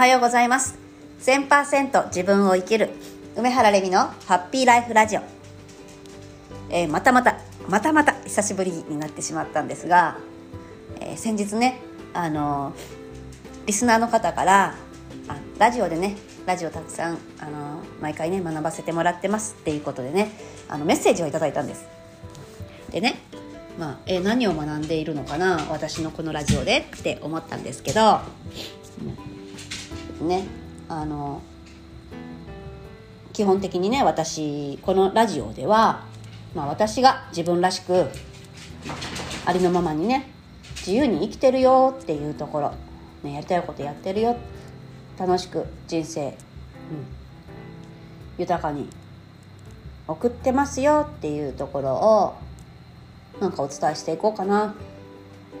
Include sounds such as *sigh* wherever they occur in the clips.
はようございます。1000%自分を生きる梅原レミのハッピーライフラジオ、えー、またまたまたまた久しぶりになってしまったんですが、えー、先日ねあのリスナーの方からあラジオでねラジオたくさんあの毎回ね学ばせてもらってますっていうことでねあのメッセージをいただいたんです。でねまあ、え何を学んでいるのかな私のこのラジオでって思ったんですけど、ねあの基本的にね私このラジオでは、まあ、私が自分らしくありのままにね自由に生きてるよっていうところ、ね、やりたいことやってるよ楽しく人生、うん、豊かに送ってますよっていうところをなんかお伝えしていこうかな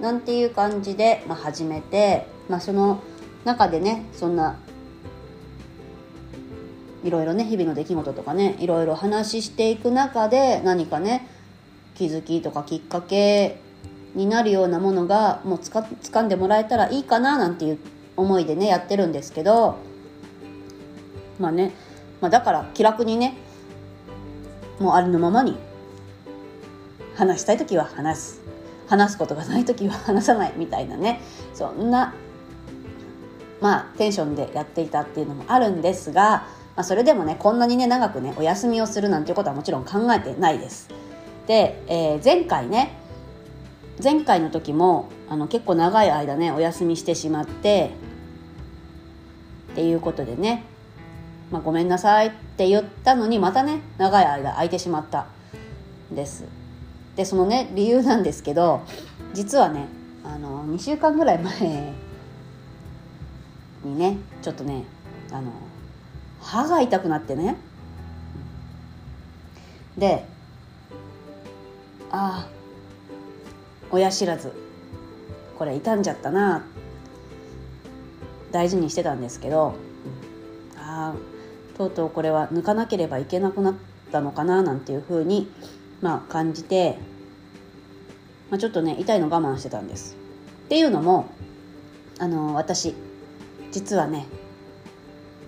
なんていう感じで、まあ、始めて、まあ、その中でねそんないろいろね日々の出来事とかねいろいろ話していく中で何かね気づきとかきっかけになるようなものがもうつか掴んでもらえたらいいかななんていう思いでねやってるんですけどまあね、まあ、だから気楽にねもうありのままに話したい時は話す。話すことがない時は話さないみたいなねそんなまあテンションでやっていたっていうのもあるんですが、まあ、それでもねこんなにね長くねお休みをするなんていうことはもちろん考えてないです。で、えー、前回ね前回の時もあの結構長い間ねお休みしてしまってっていうことでね、まあ、ごめんなさいって言ったのにまたね長い間空いてしまったんです。でそのね理由なんですけど実はねあの2週間ぐらい前にねちょっとねあの歯が痛くなってねでああ親知らずこれ傷んじゃったな大事にしてたんですけど、ああとうとうこれは抜かなければいけなくなったのかななんていうふうにまあ、感じて、まあ、ちょっとね痛いの我慢してたんです。っていうのもあの私実はね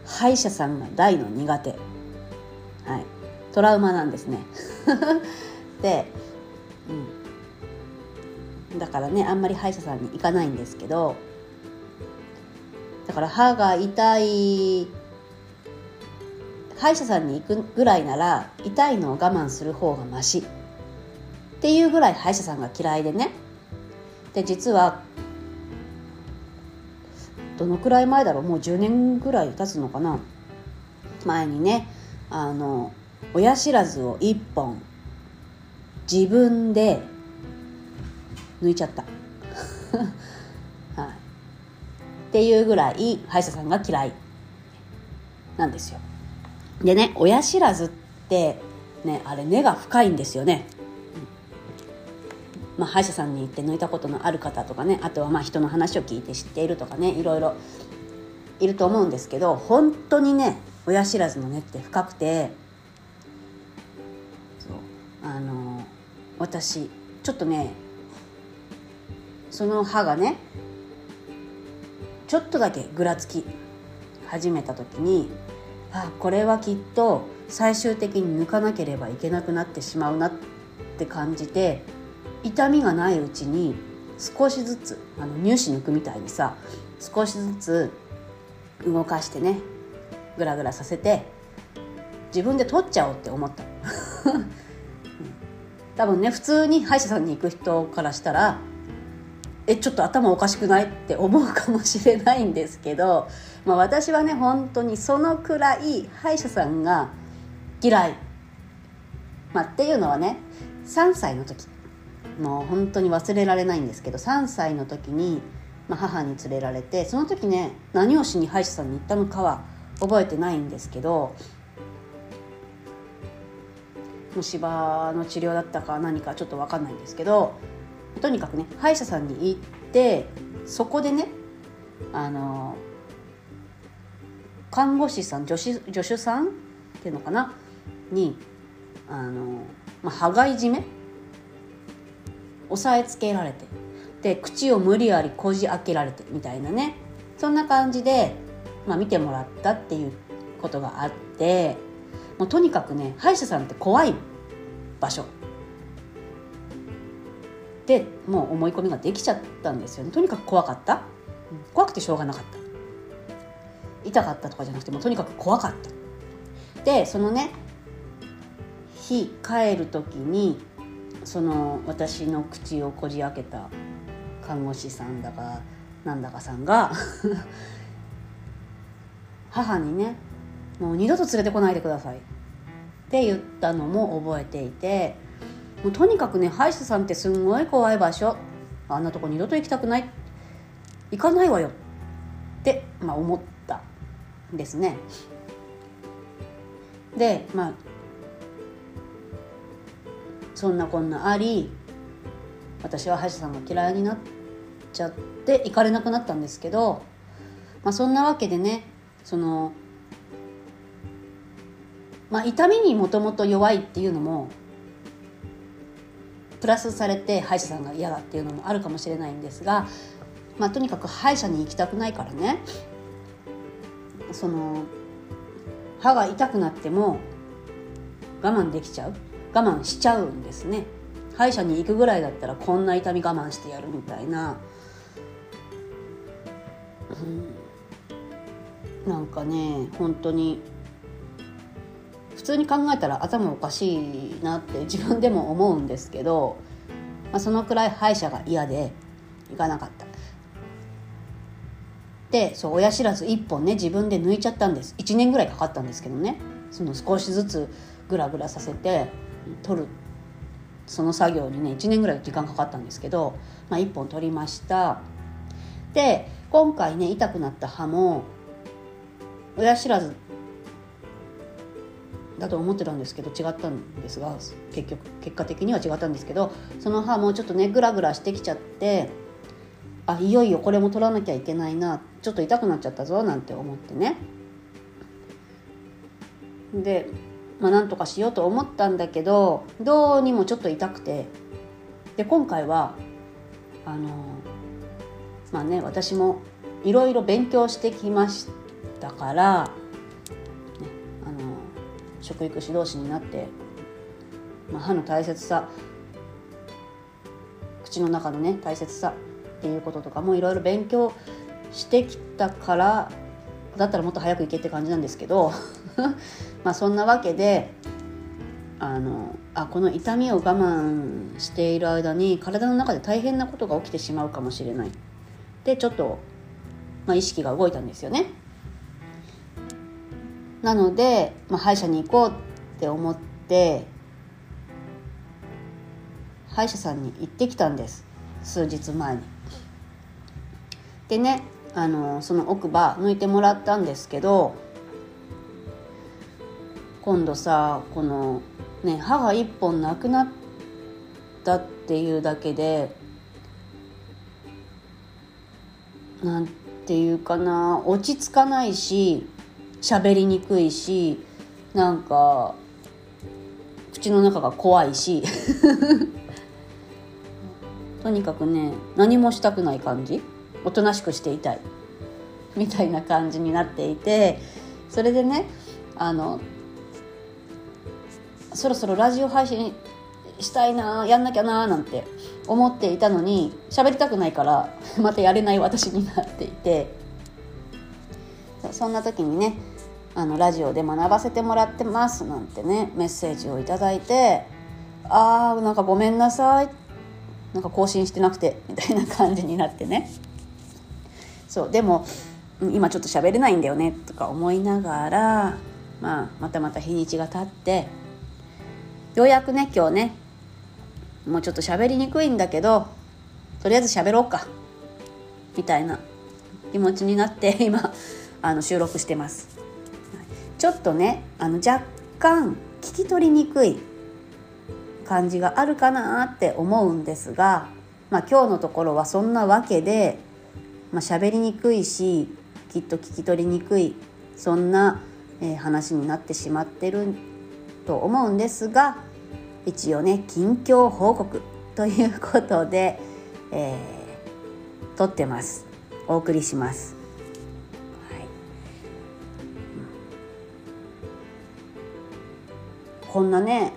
歯医者さんが大の苦手、はい、トラウマなんですね。*laughs* で、うん、だからねあんまり歯医者さんに行かないんですけどだから歯が痛い歯医者さんに行くぐらいなら痛いのを我慢する方がマシっていうぐらい歯医者さんが嫌いでね。で実はどのくらい前だろう？もう10年ぐらい経つのかな？前にねあの親知らずを1本自分で抜いちゃった、*laughs* はい、っていうぐらい歯医者さんが嫌い。なんですよ。でね親知らずってねあれ根が深いんですよね、まあ、歯医者さんに行って抜いたことのある方とかねあとはまあ人の話を聞いて知っているとかねいろいろいると思うんですけど本当にね親知らずの根って深くてあの私ちょっとねその歯がねちょっとだけぐらつき始めた時にあこれはきっと最終的に抜かなければいけなくなってしまうなって感じて痛みがないうちに少しずつあの乳歯抜くみたいにさ少しずつ動かしてねグラグラさせて自分で取っちゃおうって思った。*laughs* 多分ね普通に歯医者さんに行く人からしたらえちょっと頭おかしくないって思うかもしれないんですけど、まあ、私はね本当にそのくらい歯医者さんが嫌い、まあ、っていうのはね3歳の時。もう本当に忘れられないんですけど3歳の時に、まあ、母に連れられてその時ね何をしに歯医者さんに行ったのかは覚えてないんですけど虫歯の治療だったか何かちょっと分かんないんですけどとにかくね歯医者さんに行ってそこでねあの看護師さん助手助手さんっていうのかな？にあの、まあ、歯がいじめ押さえつけられてで口を無理やりこじ開けられてみたいなね。そんな感じでまあ、見てもらったっていうことがあってもうとにかくね歯医者さんって怖い場所。でもう思い込みができちゃったんですよね。とにかく怖かった。怖くてしょうがなかった。痛かったとかじゃなくてもうとにかく怖かった。でそのね日帰る時にその私の口をこじ開けた看護師さんだかなんだかさんが *laughs* 母にねもう二度と連れてこないでください。って言ったのも覚えていてもうとにかくね歯医者さんってすんごい怖い場所。あんなとこ二度と行きたくない。行かないわよ。って、まあ、思ったんですね。でまあそんなこんなあり私は歯医者さんが嫌いになっちゃって行かれなくなったんですけど、まあ、そんなわけでねそのまあ痛みにもともと弱いっていうのもプラスされて歯医者さんが嫌だっていうのもあるかもしれないんですが、まあ、とにかく歯医者に行きたくないからねその歯が痛くなっても我慢できちゃう。我慢しちゃうんですね。歯医者に行くぐらいだったらこんな痛み我慢してやるみたいな、うん、なんかね本当に普通に考えたら頭おかしいなって自分でも思うんですけど、まあ、そのくらい歯医者が嫌で行かなかった。でそう親知らず1本ね自分で抜いちゃったんです。1年ぐらいかかったんですけどね。その少しずつグラグラさせて取るその作業にね1年ぐらい時間かかったんですけど、まあ、1本取りました。で今回ね痛くなった歯も親知らずだと思ってたんですけど違ったんですが結局結果的には違ったんですけどその歯もちょっとねグラグラしてきちゃってあいよいよこれも取らなきゃいけないなちょっと痛くなっちゃったぞなんて思ってね。でまあなんとかしようと思ったんだけどどうにもちょっと痛くて。で今回はあのまあね私もいろいろ勉強してきましたからあの食育指導士になって、まあ、歯の大切さ口の中のね大切さっていうこととかもいろいろ勉強してきたからだったらもっと早く行けって感じなんですけど *laughs* まあそんなわけであのあこの痛みを我慢している間に体の中で大変なことが起きてしまうかもしれないでちょっと、まあ、意識が動いたんですよね。なので、まあ、歯医者に行こうって思って歯医者さんに行ってきたんです数日前に。でねあのその奥歯抜いてもらったんですけど今度さこのね歯が1本なくなったっていうだけでなんていうかな落ち着かないし喋りにくいしなんか口の中が怖いし。*laughs* とにかくね何もしたくない感じ。おとなしくしていたい。みたいな感じになっていてそれでねあのそろそろラジオ配信したいなやんなきゃななんて思っていたのに喋りたくないから *laughs* またやれない私になっていて。そんな時にねあのラジオで学ばせてもらってますなんてねメッセージを頂いてあーなんかごめんなさい。なんか更新してなくてみたいな感じになってね。そうでも今ちょっと喋れないんだよねとか思いながら、まあ、またまた日にちが経ってようやくね今日ねもうちょっと喋りにくいんだけどとりあえず喋ろうかみたいな気持ちになって *laughs* 今あの収録してます。ちょっとねあの若干聞き取りにくい感じがあるかなって思うんですが、まあ、今日のところはそんなわけで、まあ、喋りにくいしきっと聞き取りにくいそんな、えー、話になってしまってると思うんですが一応ね近況報告ということで、えー、撮ってます。お送りします、はい、こんなね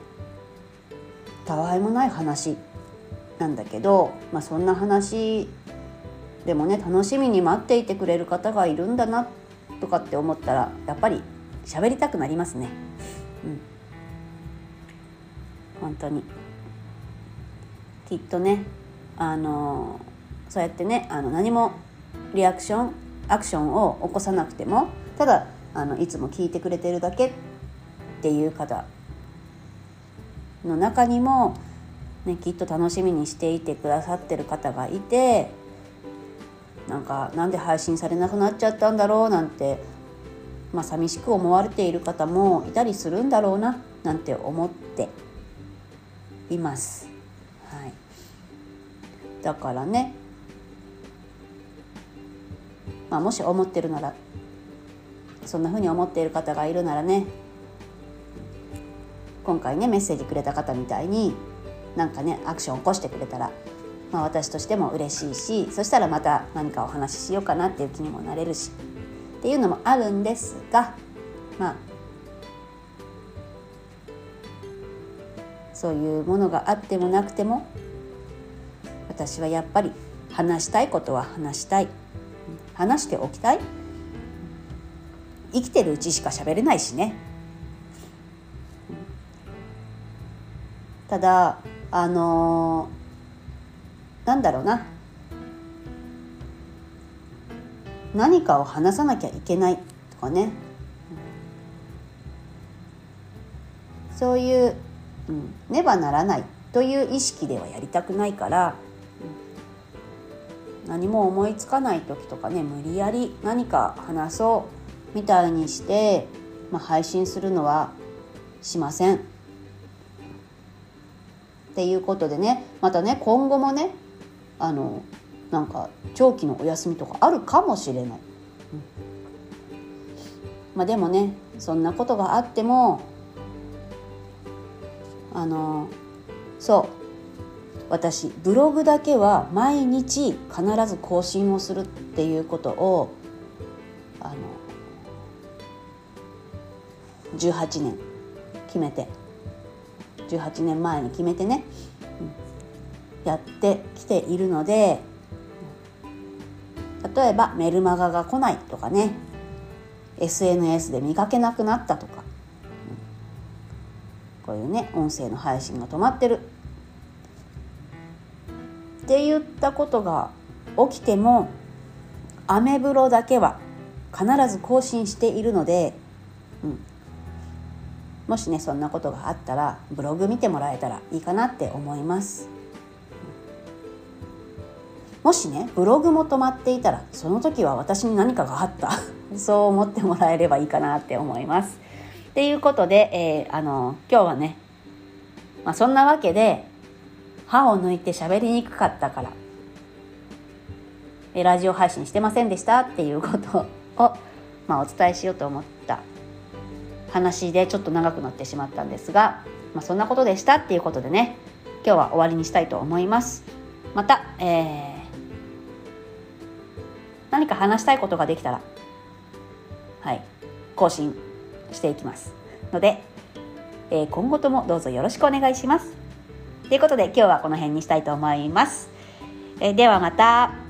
たわいもない話なんだけど、まあ、そんな話でもね楽しみに待っていてくれる方がいるんだなとかって思ったらやっぱり喋りたくなりますね。うん。本当に。きっとねあのそうやってねあの何もリアクションアクションを起こさなくてもただあのいつも聞いてくれてるだけっていう方の中にも、ね、きっと楽しみにしていてくださってる方がいてなんかなんで配信されなくなっちゃったんだろうなんて、まあ、寂しく思われている方もいたりするんだろうななんて思って。います。はい、だからね、まあ、もし思ってるならそんな風に思っている方がいるならね今回ねメッセージくれた方みたいになんかねアクション起こしてくれたらまあ、私としても嬉しいしそしたらまた何かお話ししようかなっていう気にもなれるしっていうのもあるんですがまあそういうものがあってもなくても私はやっぱり話したいことは話したい。話しておきたい。生きてるうちしか喋れないしね。ただあのーなんだろうな。何かを話さなきゃいけないとかね。そういう、うん、ねばならないという意識ではやりたくないから、うん、何も思いつかない時とかね無理やり何か話そうみたいにして、まあ、配信するのはしません。っていうことでねまたね今後もねあのなんか長期のお休みとかあるかもしれない、うん、まあでもねそんなことがあってもあのそう。私ブログだけは毎日必ず更新をするっていうことをあの18年決めて。18年前に決めてね。やってきているので例えばメルマガが来ないとかね。SNS で見かけなくなったとか。こういうね音声の配信が止まってるって言ったことが起きてもアメブロだけは必ず更新しているので、うん、もしねそんなことがあったらブログ見てもらえたらいいかなって思います。もしねブログも止まっていたらその時は私に何かがあった *laughs* そう思ってもらえればいいかなって思います。っていうことで、えー、あの今日はね、まあ、そんなわけで歯を抜いて喋りにくかったからえラジオ配信してませんでしたっていうことを、まあ、お伝えしようと思った話でちょっと長くなってしまったんですが、まあ、そんなことでしたっていうことでね今日は終わりにしたいと思います。また、えー何か話したいことができたら、はい、更新していきますので、えー、今後ともどうぞよろしくお願いします。ということで今日はこの辺にしたいと思います。えー、ではまた。